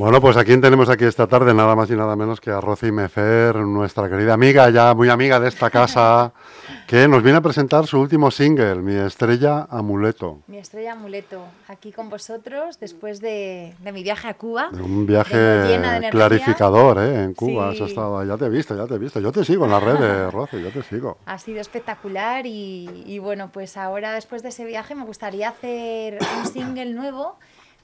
Bueno, pues a quién tenemos aquí esta tarde, nada más y nada menos que a Rosy Mefer, nuestra querida amiga, ya muy amiga de esta casa, que nos viene a presentar su último single, Mi Estrella Amuleto. Mi Estrella Amuleto, aquí con vosotros después de, mi viaje a Cuba. un viaje clarificador, ¿eh? En Cuba, has estado, ya te he visto, ya te he visto. Yo te sigo en las redes, Rosy, yo te sigo. Ha sido espectacular y, y bueno, pues ahora después de ese viaje me gustaría hacer un single nuevo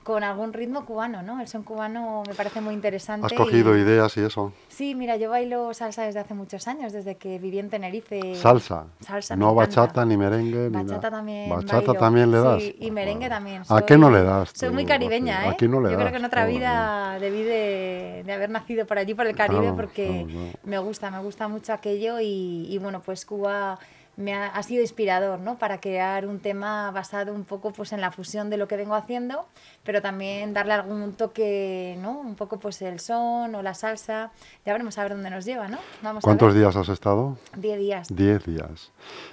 con algún ritmo cubano, ¿no? El son cubano me parece muy interesante. ¿Has cogido ideas y eso? Sí, mira, yo bailo salsa desde hace muchos años, desde que viví en Tenerife. ¿Salsa? Salsa, No bachata, ni merengue, bachata también ¿Bachata también le das? Sí, y merengue también. ¿A qué no le das? Soy muy caribeña, ¿eh? Aquí no le yo creo que en otra vida debí de, haber nacido por allí, por el Caribe, porque me gusta, me gusta mucho aquello y, y bueno, pues Cuba me ha, sido inspirador ¿no? para crear un tema basado un poco pues, en la fusión de lo que vengo haciendo, pero también darle algún toque, ¿no? un poco pues el son o la salsa. Ya veremos a ver dónde nos lleva. ¿no? Vamos ¿Cuántos días has estado? Diez días. Diez días.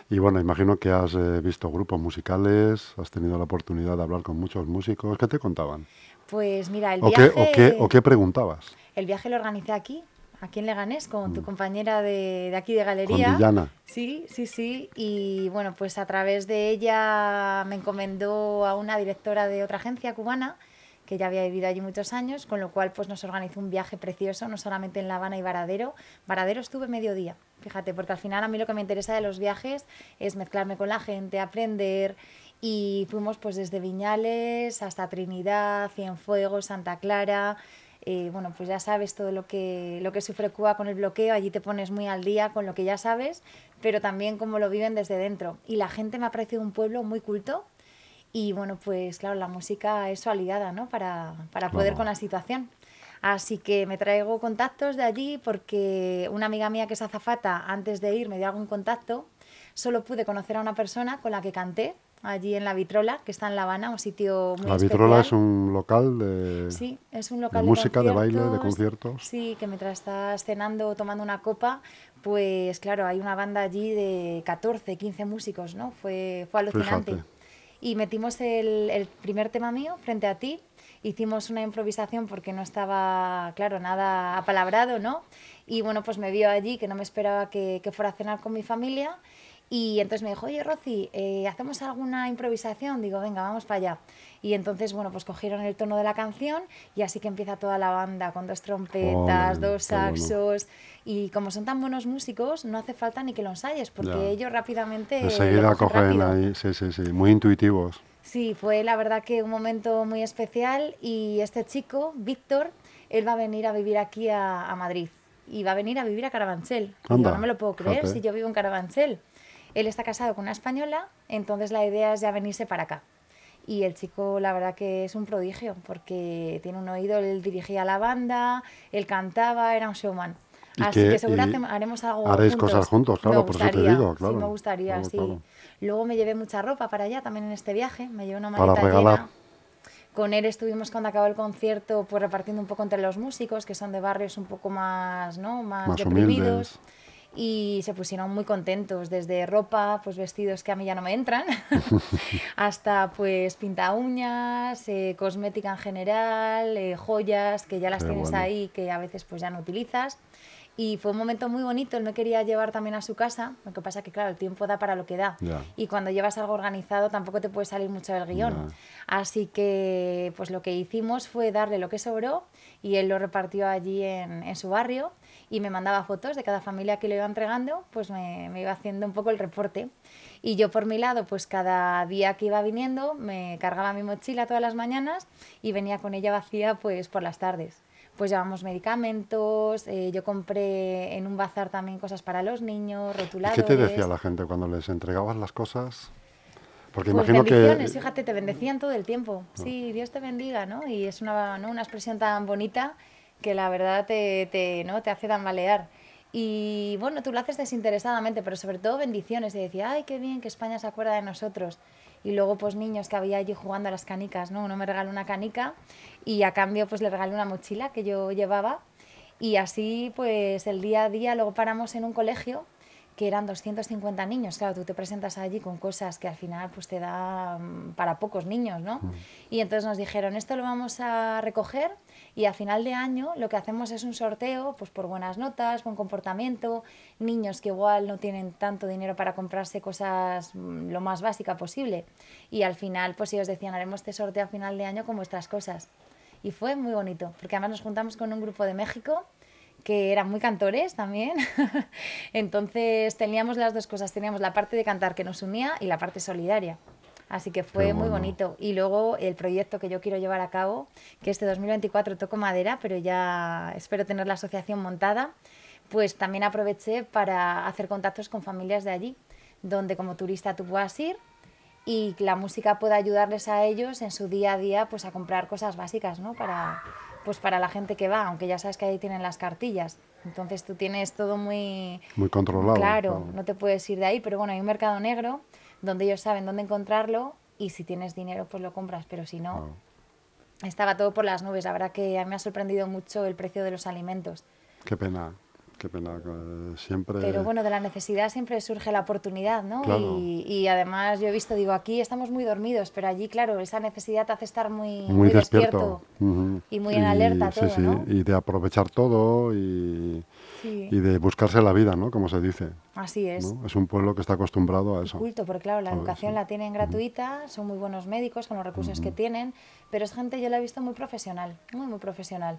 Y bueno, imagino que has eh, visto grupos musicales, has tenido la oportunidad de hablar con muchos músicos. ¿Qué te contaban? Pues mira, el ¿O viaje... Qué, o, qué, ¿O qué preguntabas? El viaje lo organicé aquí, aquí en Leganés con tu mm. compañera de, de, aquí de galería. Con Sí, sí, sí. Y bueno, pues a través de ella me encomendó a una directora de otra agencia cubana que ya había vivido allí muchos años, con lo cual pues nos organizó un viaje precioso, no solamente en La Habana y Varadero. Varadero estuve mediodía, fíjate, porque al final a mí lo que me interesa de los viajes es mezclarme con la gente, aprender y fuimos pues desde Viñales hasta Trinidad, Cienfuegos, Santa Clara, eh, bueno, pues ya sabes todo lo que, lo que sufre Cuba con el bloqueo, allí te pones muy al día con lo que ya sabes, pero también cómo lo viven desde dentro. Y la gente me ha parecido un pueblo muy culto y bueno, pues claro, la música es su aliada, ¿no? Para, para poder con la situación. Así que me traigo contactos de allí porque una amiga mía que es azafata, antes de ir me dio algún contacto, solo pude conocer a una persona con la que canté allí en La Vitrola, que está en La Habana, un sitio muy La Vitrola es un local de, sí, es un local de, música, de baile, de conciertos. Sí, que mientras estás cenando o tomando una copa, pues claro, hay una banda allí de 14, 15 músicos, ¿no? Fue, fue alucinante. Y metimos el, el primer tema mío frente a ti, hicimos una improvisación porque no estaba, claro, nada apalabrado, ¿no? Y bueno, pues me vio allí, que no me esperaba que, que fuera a cenar con mi familia y entonces me dijo, oye, Rosy, eh, ¿hacemos alguna improvisación? Digo, venga, vamos para allá. Y entonces, bueno, pues cogieron el tono de la canción y así que empieza toda la banda con dos trompetas, dos saxos. Y como son tan buenos músicos, no hace falta ni que lo ensayes, porque ellos rápidamente... Enseguida cogen ahí, sí, sí, sí, muy intuitivos. Sí, fue la verdad que un momento muy especial y este chico, Víctor, él va a venir a vivir aquí a, Madrid y va a venir a vivir a Carabanchel. no me lo puedo creer si yo vivo en Carabanchel. Él está casado con una española, entonces la idea es ya venirse para acá. Y el chico, la verdad que es un prodigio, porque tiene un oído, él dirigía la banda, él cantaba, era un showman. Así que, seguramente haremos algo Haréis cosas juntos, claro, por eso te digo, claro. Sí, me gustaría, sí. Luego me llevé mucha ropa para allá también en este viaje, me llevé una maleta para regalar. Con él estuvimos cuando acabó el concierto pues repartiendo un poco entre los músicos, que son de barrios un poco más, ¿no? más, más deprimidos. Humildes y se pusieron muy contentos, desde ropa, pues vestidos que a mí ya no me entran, hasta pues pinta uñas, eh, cosmética en general, eh, joyas que ya las tienes ahí que a veces pues ya no utilizas. Y fue un momento muy bonito, él me quería llevar también a su casa, lo que pasa que claro, el tiempo da para lo que da. Y cuando llevas algo organizado tampoco te puede salir mucho del guion. Así que pues lo que hicimos fue darle lo que sobró y él lo repartió allí en, en su barrio y me mandaba fotos de cada familia que le iba entregando, pues me, me, iba haciendo un poco el reporte. Y yo por mi lado, pues cada día que iba viniendo, me cargaba mi mochila todas las mañanas y venía con ella vacía pues por las tardes. Pues llevamos medicamentos, eh, yo compré en un bazar también cosas para los niños, rotuladores. ¿Qué te decía la gente cuando les entregabas las cosas? Porque pues imagino bendiciones, fíjate, te bendecían todo el tiempo. Ah. Sí, Dios te bendiga, ¿no? Y es una, ¿no? una expresión tan bonita que la verdad te, te, ¿no? te hace tambalear. Y bueno, tú lo haces desinteresadamente, pero sobre todo bendiciones. Y decía, ay, qué bien que España se acuerda de nosotros. Y luego, pues niños que había allí jugando a las canicas, ¿no? Uno me regaló una canica y a cambio, pues le regalé una mochila que yo llevaba. Y así, pues el día a día, luego paramos en un colegio que eran 250 niños. Claro, tú te presentas allí con cosas que al final pues te da mm, para pocos niños, ¿no? Mm. Y entonces nos dijeron, esto lo vamos a recoger y a final de año lo que hacemos es un sorteo pues por buenas notas, buen comportamiento, niños que igual no tienen tanto dinero para comprarse cosas mm, lo más básica posible. Y al final pues ellos decían, haremos este sorteo a final de año con vuestras cosas. Y fue muy bonito, porque además nos juntamos con un grupo de México que eran muy cantores también. Entonces teníamos las dos cosas, teníamos la parte de cantar que nos unía y la parte solidaria. Así que fue muy bonito. Y luego el proyecto que yo quiero llevar a cabo, que este 2024 toco madera, pero ya espero tener la asociación montada, pues también aproveché para hacer contactos con familias de allí, donde como turista tú puedas ir y la música pueda ayudarles a ellos en su día a día pues a comprar cosas básicas, ¿no? Para, pues para la gente que va, aunque ya sabes que ahí tienen las cartillas. Entonces tú tienes todo muy... Muy controlado. Claro, no te puedes ir de ahí, pero bueno, hay un mercado negro donde ellos saben dónde encontrarlo y si tienes dinero pues lo compras, pero si no... Estaba todo por las nubes. La verdad que a mí me ha sorprendido mucho el precio de los alimentos. Qué pena. Qué pena, siempre... Pero bueno, de la necesidad siempre surge la oportunidad, ¿no? Y, además yo he visto, digo, aquí estamos muy dormidos, pero allí, claro, esa necesidad te hace estar muy, muy, despierto, y muy en alerta todo, sí, Y de aprovechar todo y, y, de buscarse la vida, ¿no? Como se dice. Así es. Es un pueblo que está acostumbrado a eso. Culto, porque claro, la educación la tienen gratuita, son muy buenos médicos con los recursos que tienen, pero es gente, yo la he visto muy profesional, muy, muy profesional.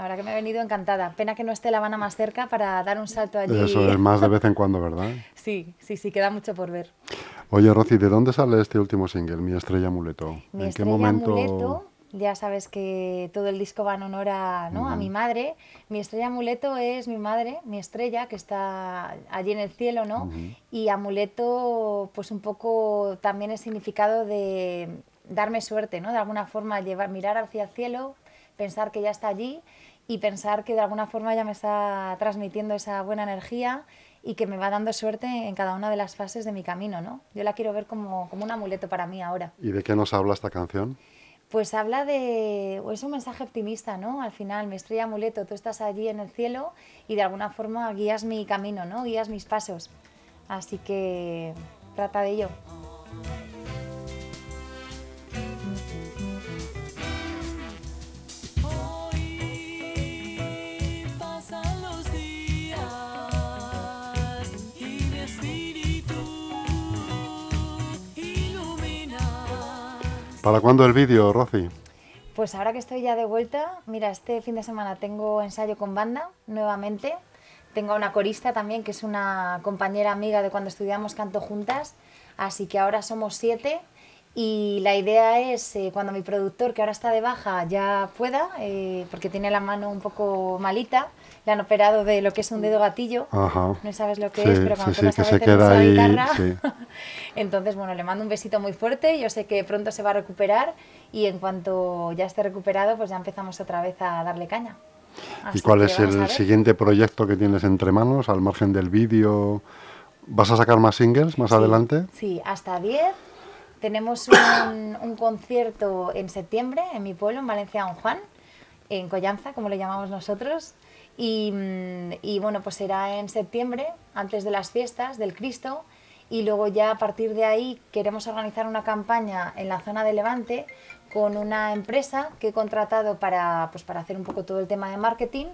Ahora que me he venido encantada. Pena que no esté La Habana más cerca para dar un salto allí. Eso es más de vez en cuando, ¿verdad? sí, sí, sí, queda mucho por ver. Oye, Rosy, ¿de dónde sale este último single, Mi Estrella Amuleto? Mi ¿En qué momento? Amuleto, ya sabes que todo el disco va en honor a, ¿no? a mi madre. Mi estrella amuleto es mi madre, mi estrella, que está allí en el cielo, ¿no? Y amuleto, pues un poco también es significado de darme suerte, ¿no? De alguna forma, llevar, mirar hacia el cielo, pensar que ya está allí y pensar que de alguna forma ya me está transmitiendo esa buena energía y que me va dando suerte en cada una de las fases de mi camino, ¿no? Yo la quiero ver como, como un amuleto para mí ahora. ¿Y de qué nos habla esta canción? Pues habla de, es un mensaje optimista, ¿no? Al final, mi estrella amuleto, tú estás allí en el cielo y de alguna forma guías mi camino, ¿no? Guías mis pasos. Así que trata de ello. ¿Para cuándo el vídeo, Rosy? Pues ahora que estoy ya de vuelta, mira, este fin de semana tengo ensayo con banda nuevamente. Tengo una corista también, que es una compañera amiga de cuando estudiamos canto juntas. Así que ahora somos siete. Y la idea es, eh, cuando mi productor, que ahora está de baja, ya pueda, eh, porque tiene la mano un poco malita, le han operado de lo que es un dedo gatillo. No sabes lo que es, pero cuando sí, sí, se queda ahí, guitarra. Entonces, bueno, le mando un besito muy fuerte. Yo sé que pronto se va a recuperar y en cuanto ya esté recuperado, pues ya empezamos otra vez a darle caña. ¿Y cuál es el siguiente proyecto que tienes entre manos, al margen del vídeo? ¿Vas a sacar más singles más adelante? Sí, hasta 10. Tenemos un, un, concierto en septiembre en mi pueblo, en Valencia, Don Juan, en Collanza, como le llamamos nosotros. Mm, y, bueno, pues será en septiembre, antes de las fiestas del Cristo, y luego ya a partir de ahí queremos organizar una campaña en la zona de Levante con una empresa que he contratado para, pues para hacer un poco todo el tema de marketing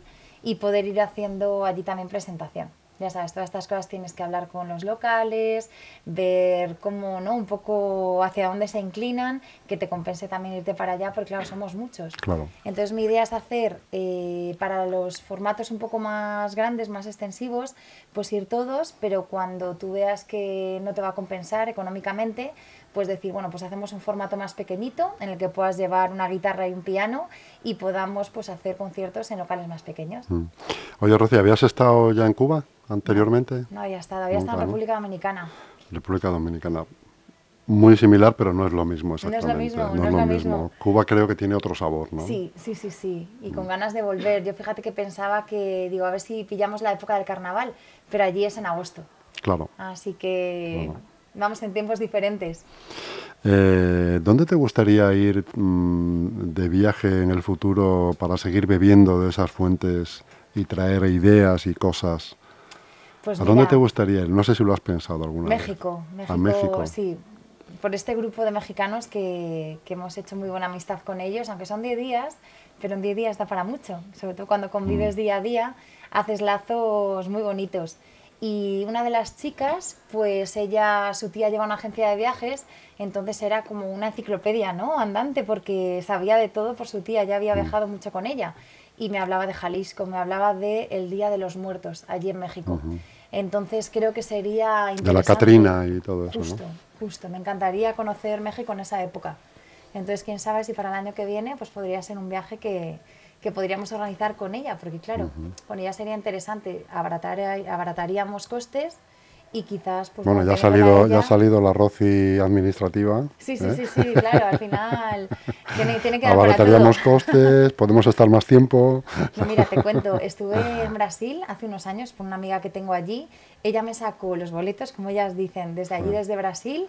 y poder ir haciendo allí también presentación ya sabes, todas estas cosas tienes que hablar con los locales, ver cómo, ¿no? Un poco hacia dónde se inclinan, que te compense también irte para allá, porque claro, somos muchos. Claro. Entonces mi idea es hacer eh, para los formatos un poco más grandes, más extensivos, pues ir todos, pero cuando tú veas que no te va a compensar económicamente, pues decir, bueno, pues hacemos un formato más pequeñito en el que puedas llevar una guitarra y un piano y podamos pues hacer conciertos en locales más pequeños. Mm. Oye, Rocío, ¿habías estado ya en Cuba? anteriormente? No, había estado, había estado en República Dominicana. República Dominicana. Muy similar, pero no es lo mismo exactamente. No es lo mismo, no, es lo mismo. Cuba creo que tiene otro sabor, ¿no? Sí, sí, sí, sí. Y con ganas de volver. Yo fíjate que pensaba que, digo, a ver si pillamos la época del carnaval, pero allí es en agosto. Claro. Así que vamos en tiempos diferentes. Eh, ¿Dónde te gustaría ir mm, de viaje en el futuro para seguir bebiendo de esas fuentes y traer ideas y cosas Pues ¿A dónde mira, te gustaría ir? No sé si lo has pensado alguna México, vez. México, A México. sí. Por este grupo de mexicanos que, que hemos hecho muy buena amistad con ellos, aunque son 10 días, pero en 10 días da para mucho. Sobre todo cuando convives Mm. día a día, haces lazos muy bonitos. Y una de las chicas, pues ella, su tía lleva una agencia de viajes, entonces era como una enciclopedia, ¿no? Andante, porque sabía de todo por su tía, ya Mm. había viajado mucho con ella. Y me hablaba de Jalisco, me hablaba de el Día de los Muertos, allí en México. Entonces creo que sería De la interesante- Catrina y todo eso, Justo, ¿no? justo. Me encantaría conocer México en esa época. Entonces, quién sabe si para el año que viene pues podría ser un viaje que, que podríamos organizar con ella, porque claro, con ella sería interesante, abaratar, abarataríamos costes y quizás... Pues, Bueno, ya ha salido, ya ha salido la ROCI administrativa. Sí, sí, ¿eh? sí, sí, claro, al final tiene, tiene que. Abarataríamos costes, podemos estar más tiempo. Mira, te cuento, estuve en Brasil hace unos años por una amiga que tengo allí. Ella me sacó los boletos, como ellas dicen, desde allí, desde Brasil,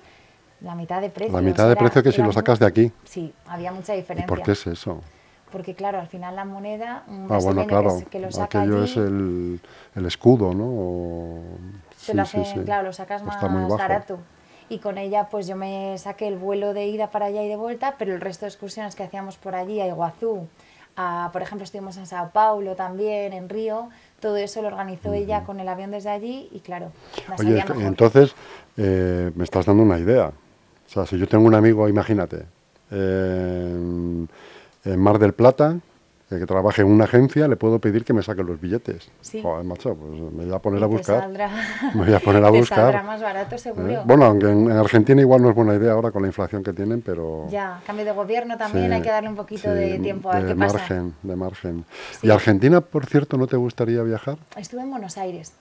la mitad de precio. La mitad de precio que si lo sacas de aquí. Sí, había mucha ¿Y diferencia. por qué es eso? Porque claro, al final la moneda, un Ah, bueno, claro. que, que lo saca Aquello allí, es el, el escudo, ¿no? O- sí, lo hacen, sí. claro, lo sacas más Está muy bajo. barato. Y con ella, pues yo me saqué el vuelo de ida para allá y de vuelta, pero el resto de excursiones que hacíamos por allí, a Iguazú, a, por ejemplo, estuvimos en Sao Paulo también, en Río, todo eso lo organizó ella con el avión desde allí y claro, la Oye, mejor. entonces eh, me estás dando una idea. O sea, si yo tengo un amigo, imagínate, en, en Mar del Plata, eh, que trabaje en una agencia, le puedo pedir que me saque los billetes. Sí. Joder, macho, pues me voy a poner Y a buscar. saldrá- Me voy a poner a te buscar. saldrá más barato ¿eh? seguro. Bueno, aunque en, en Argentina igual no es buena idea ahora con la inflación que tienen, pero... Ya, cambio de gobierno también, Sí, hay que darle un poquito sí, de tiempo a ver de qué pasa. margen, De margen. ¿Y Argentina, por cierto, no te gustaría viajar? Estuve en Buenos Aires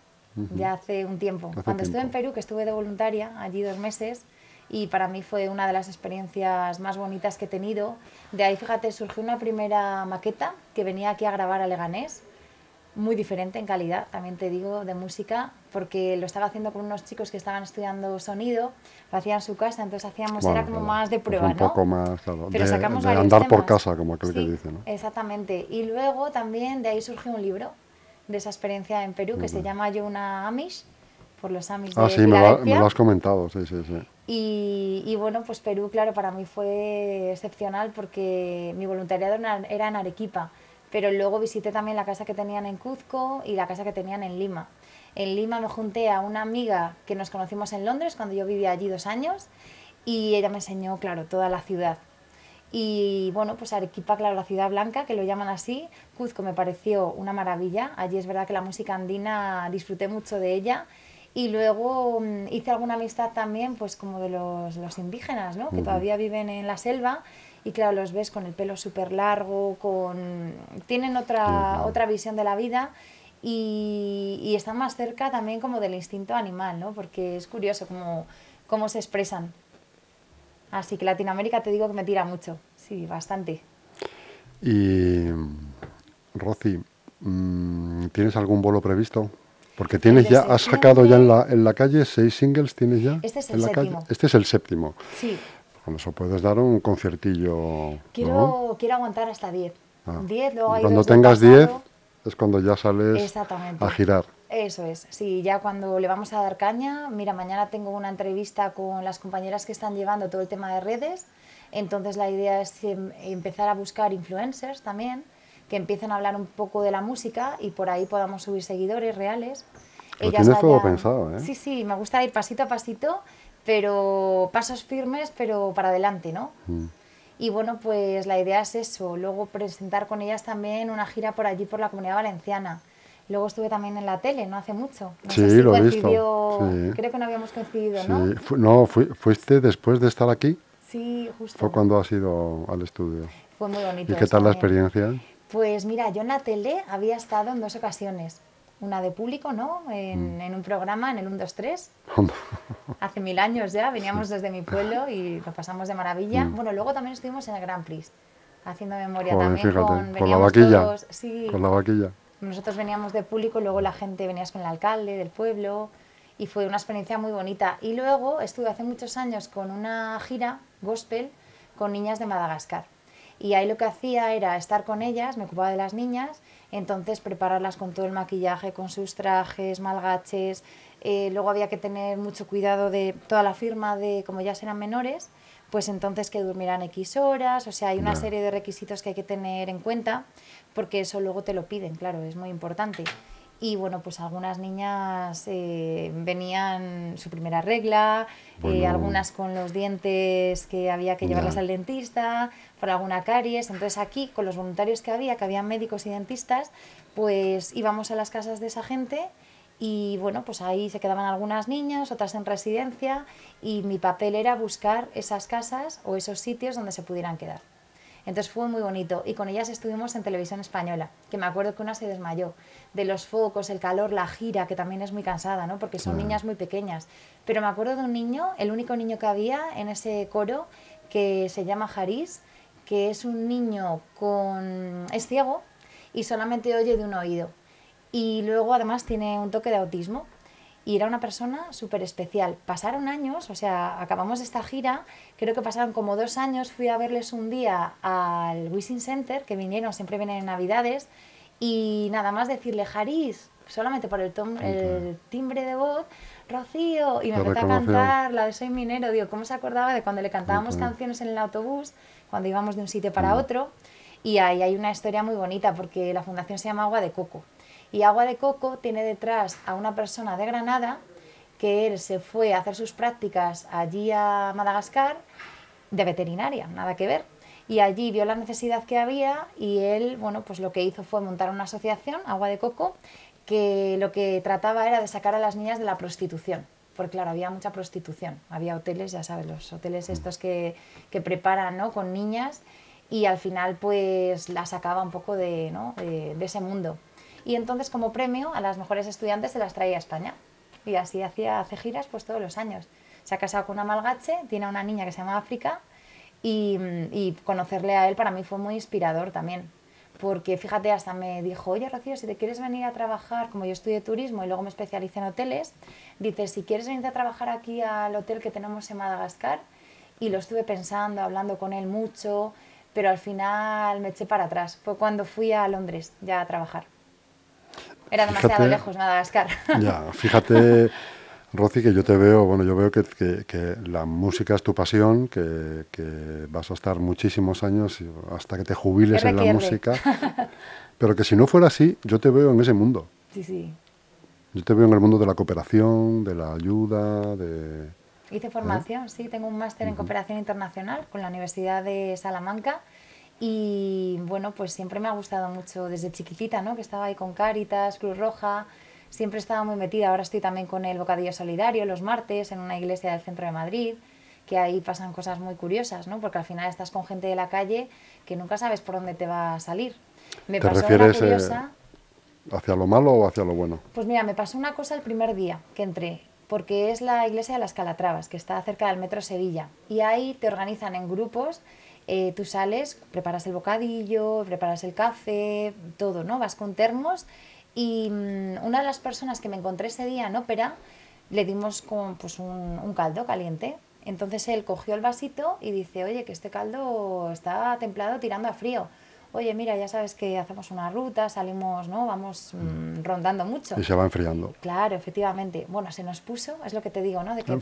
ya hace un tiempo. Hace Cuando estuve en tiempo. Perú, que estuve de voluntaria allí dos meses, y para mí fue una de las experiencias más bonitas que he tenido. De ahí, fíjate, surgió una primera maqueta que venía aquí a grabar a Leganés, muy diferente en calidad, también te digo, de música, porque lo estaba haciendo con unos chicos que estaban estudiando sonido, lo hacían en su casa, entonces hacíamos, Bueno, era como claro, más de pues prueba, un ¿no? poco más, claro, Pero de- sacamos de andar por casa, como aquel que Sí, dice, ¿no? Exactamente. Y luego también de ahí surgió un libro de esa experiencia en Perú que se llama Yo una Amish, por los Amish de Ah, sí, me lo, me lo has comentado, sí, sí, sí. Y, y bueno, pues Perú, claro, para mí fue excepcional porque mi voluntariado era en Arequipa, pero luego visité también la casa que tenían en Cuzco y la casa que tenían en Lima. En Lima me junté a una amiga que nos conocimos en Londres cuando yo vivía allí dos años y ella me enseñó, claro, toda la ciudad. Y bueno, pues Arequipa, claro, la ciudad blanca, que lo llaman así. Cuzco me pareció una maravilla. Allí es verdad que la música andina disfruté mucho de ella. Y luego mm, hice alguna amistad también, pues como de los, los indígenas, ¿no? Que todavía viven en la selva. Y claro, los ves con el pelo súper largo, con... tienen otra, otra visión de la vida y, y están más cerca también como del instinto animal, ¿no? Porque es curioso cómo, cómo se expresan. Así que Latinoamérica te digo que me tira mucho, sí, bastante. Y, Rosy, mm, ¿tienes algún bolo previsto? Porque tienes ya, has sacado ya en la, en la calle seis singles, ¿tienes ya? Este es en el la calle? séptimo. Este es el séptimo. Sí, Con eso puedes dar un conciertillo. quiero, ¿no? quiero aguantar hasta 10. Ah. 10, luego hay cuando tengas 10 pasado. es cuando ya sales a girar. Eso es, sí, ya cuando le vamos a dar caña, mira, mañana tengo una entrevista con las compañeras que están llevando todo el tema de redes, entonces la idea es em, empezar a buscar influencers también, que empiecen a hablar un poco de la música y por ahí podamos subir seguidores reales. Lo tienes todo pensado, ¿eh? Sí, sí, me gusta ir pasito a pasito, pero pasos firmes, pero para adelante, ¿no? Mm. Y bueno, pues la idea es eso, luego presentar con ellas también una gira por allí, por la comunidad valenciana. Luego estuve también en la tele, no hace mucho. No Sí, sé si lo he visto, sí. Creo que no habíamos coincidido, Sí, ¿no? fu- no, fui- fuiste después de estar aquí, Sí, justo. fue cuando has ido al estudio. Fue muy bonito. ¿Y qué tal la también. experiencia? Pues mira, yo en la tele había estado en dos ocasiones. Una de público, ¿no? Mm. En, en un programa, en el 1, 2, 3. Hace mil años ya, veníamos desde mi pueblo y lo pasamos de maravilla. Mm. Bueno, luego también estuvimos en el Grand Prix, haciendo memoria Joder, también fíjate, con... con la vaquilla. todos- sí, Con la vaquilla. nosotros veníamos de público, luego la gente venías con el alcalde del pueblo y fue una experiencia muy bonita. Y luego estuve hace muchos años con una gira gospel con niñas de Madagascar. Y ahí lo que hacía era estar con ellas, me ocupaba de las niñas, entonces prepararlas con todo el maquillaje, con sus trajes, malgaches. Eh, luego había que tener mucho cuidado de toda la firma de, como ya eran menores, pues entonces que durmieran X horas, o sea, hay una serie de requisitos que hay que tener en cuenta, porque eso luego te lo piden, claro, es muy importante. Y bueno, pues algunas niñas eh, venían su primera regla, eh, algunas con los dientes que había que llevarlas al dentista, por alguna caries. Entonces aquí, con los voluntarios que había, que habían médicos y dentistas, pues íbamos a las casas de esa gente y bueno, pues ahí se quedaban algunas niñas, otras en residencia y mi papel era buscar esas casas o esos sitios donde se pudieran quedar. Entonces fue muy bonito y con ellas estuvimos en televisión española, que me acuerdo que una se desmayó, de los focos, el calor, la gira, que también es muy cansada, ¿no? porque son niñas muy pequeñas. Pero me acuerdo de un niño, el único niño que había en ese coro, que se llama Haris, que es un niño con... es ciego y solamente oye de un oído. Y luego además tiene un toque de autismo y era una persona súper especial. Pasaron años, o sea, acabamos esta gira, creo que pasaron como dos años, fui a verles un día al Wishing Center, que vinieron, siempre vienen en Navidades, y nada más decirle, Jaris, solamente por el, el timbre de voz, Rocío, y me empezó a cantar la de Soy Minero, digo, ¿cómo se acordaba de cuando le cantábamos canciones en el autobús, cuando íbamos de un sitio para mm. otro? Y ahí hay una historia muy bonita, porque la fundación se llama Agua de Coco. Y Agua de Coco tiene detrás a una persona de Granada que él se fue a hacer sus prácticas allí a Madagascar de veterinaria, nada que ver. Y allí vio la necesidad que había y él, bueno, pues lo que hizo fue montar una asociación, Agua de Coco, que lo que trataba era de sacar a las niñas de la prostitución. Porque claro, había mucha prostitución. Había hoteles, ya sabes, los hoteles estos que, que preparan ¿no? con niñas y al final pues la sacaba un poco de, ¿no? de, de ese mundo y entonces como premio a las mejores estudiantes se las traía a España. Y así hacía, hace giras pues todos los años. Se ha casado con una malgache, tiene una niña que se llama África y, y conocerle a él para mí fue muy inspirador también. Porque fíjate, hasta me dijo, oye Rocío, si te quieres venir a trabajar, como yo estudié turismo y luego me especialicé en hoteles, dice, si quieres venir a trabajar aquí al hotel que tenemos en Madagascar, y lo estuve pensando, hablando con él mucho, pero al final me eché para atrás. Fue cuando fui a Londres ya a trabajar. Era demasiado lejos Madagascar. Ya, fíjate, Rosy, que yo te veo, bueno, yo veo que, que, la música es tu pasión, que, que, vas a estar muchísimos años hasta que te jubiles en la música. Pero que si no fuera así, yo te veo en ese mundo. Sí, sí. Yo te veo en el mundo de la cooperación, de la ayuda, de... Hice formación, ¿Eh? sí, tengo un máster en cooperación internacional con la Universidad de Salamanca y bueno, pues siempre me ha gustado mucho desde chiquitita, ¿no? Que estaba ahí con Cáritas, Cruz Roja, siempre estaba muy metida. Ahora estoy también con el Bocadillo Solidario los martes en una iglesia del centro de Madrid, que ahí pasan cosas muy curiosas, ¿no? Porque al final estás con gente de la calle que nunca sabes por dónde te va a salir. Me ¿Te pasó refieres, una curiosa... ¿Hacia lo malo o hacia lo bueno? Pues mira, me pasó una cosa el primer día que entré, porque es la iglesia de las Calatravas, que está cerca del metro Sevilla. Y ahí te organizan en grupos eh, tú sales, preparas el bocadillo, preparas el café, todo, ¿no? Vas con termos y mm, una de las personas que me encontré ese día en ópera le dimos con, pues un, caldo caliente. Entonces él cogió el vasito y dice, oye, que este caldo está templado tirando a frío. Oye, mira, ya sabes que hacemos una ruta, salimos, ¿no? Vamos mm, rondando mucho. Y se va enfriando. Claro, efectivamente. Bueno, se nos puso, es lo que te digo, ¿no? De que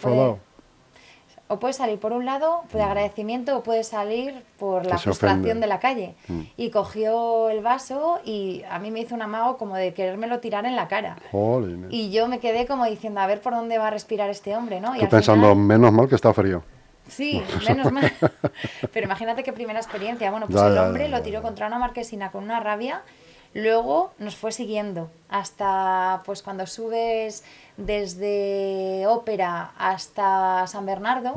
o puede salir por un lado de mm. agradecimiento o puede salir por la frustración de la calle. Mm. Y cogió el vaso y a mí me hizo un amago como de querérmelo tirar en la cara. Y yo me quedé como diciendo, a ver por dónde va a respirar este hombre, ¿no? Y pensando, menos mal que está frío. Sí, menos mal. Pero imagínate qué primera experiencia. Bueno, pues el hombre lo tiró contra una marquesina con una rabia Luego nos fue siguiendo hasta pues cuando subes desde Ópera hasta San Bernardo,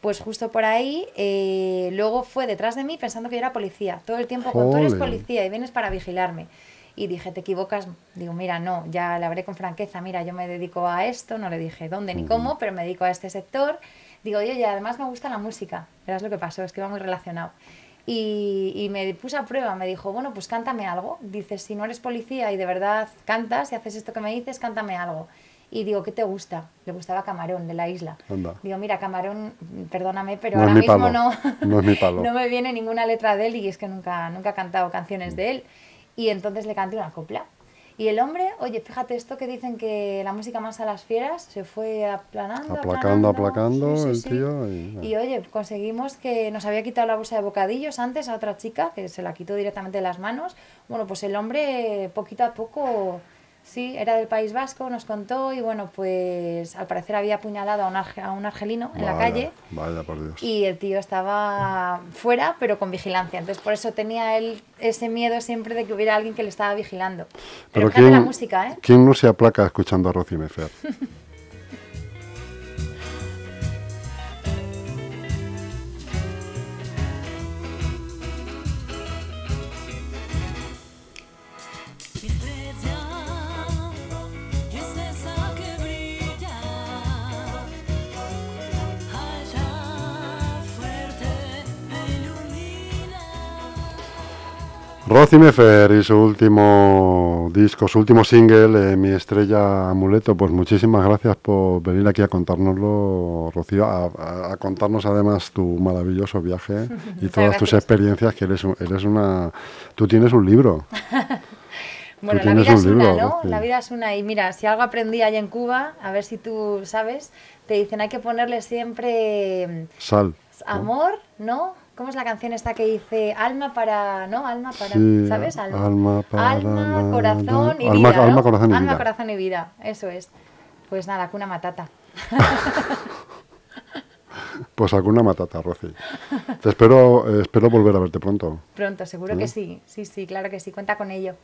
pues justo por ahí, eh, luego fue detrás de mí pensando que yo era policía. Todo el tiempo, tú eres policía y vienes para vigilarme. Y dije, te equivocas. Digo, mira, no, ya le hablé con franqueza. Mira, yo me dedico a esto. No le dije dónde ni cómo, pero me dedico a este sector. Digo, oye, y además me gusta la música. Verás lo que pasó, es que va muy relacionado. Y, me puse a prueba, me dijo, bueno, pues cántame algo. Dices, si no eres policía y de verdad cantas y haces esto que me dices, cántame algo. Y digo, ¿qué te gusta? Le gustaba Camarón, de la isla. Anda. Digo, mira, Camarón, perdóname, pero No ahora mi mismo palo, no, no es palo. no me viene ninguna letra de él y es que nunca, nunca he cantado canciones de él. Y entonces le canté una copla. Y el hombre, oye, fíjate esto que dicen que la música más a las fieras se fue aplanando. Aplacando, aplacando Sí, sí, el sí. tío y- Y oye, conseguimos que nos había quitado la bolsa de bocadillos antes a otra chica, que se la quitó directamente de las manos. Bueno, pues el hombre poquito a poco, sí, era del País Vasco, nos contó y bueno, pues al parecer había apuñalado a un, arge- a un argelino en la calle Vaya, por Dios. y el tío estaba fuera, pero con vigilancia. Entonces por eso tenía él ese miedo siempre de que hubiera alguien que le estaba vigilando. Pero, ¿quién, la música, ¿eh? ¿quién no se aplaca escuchando a Rocío Mefer? Rocío Mefer y su último disco, su último single, eh, Mi Estrella Amuleto. Pues muchísimas gracias por venir aquí a contárnoslo, Rocío, a, a- a contarnos además tu maravilloso viaje y todas tus experiencias, que eres, eres una... Tú tienes un libro. Bueno, la vida es una, ¿no? La vida es una. Y mira, si algo aprendí allá en Cuba, a ver si tú sabes, te dicen hay que ponerle siempre Sal. amor, ¿no? ¿Cómo es la canción esta que dice alma para, ¿no? Alma para, Sí, ¿sabes? alma para Alma, la- corazón y alma- vida, ¿no? alma, corazón y Alma, vida. corazón y vida, eso es. Pues nada, cuna matata. Pues alguna matata, Rocío. Te espero, eh, espero volver a verte pronto. Pronto, seguro que sí. Sí, sí, claro que sí. Cuenta con ello.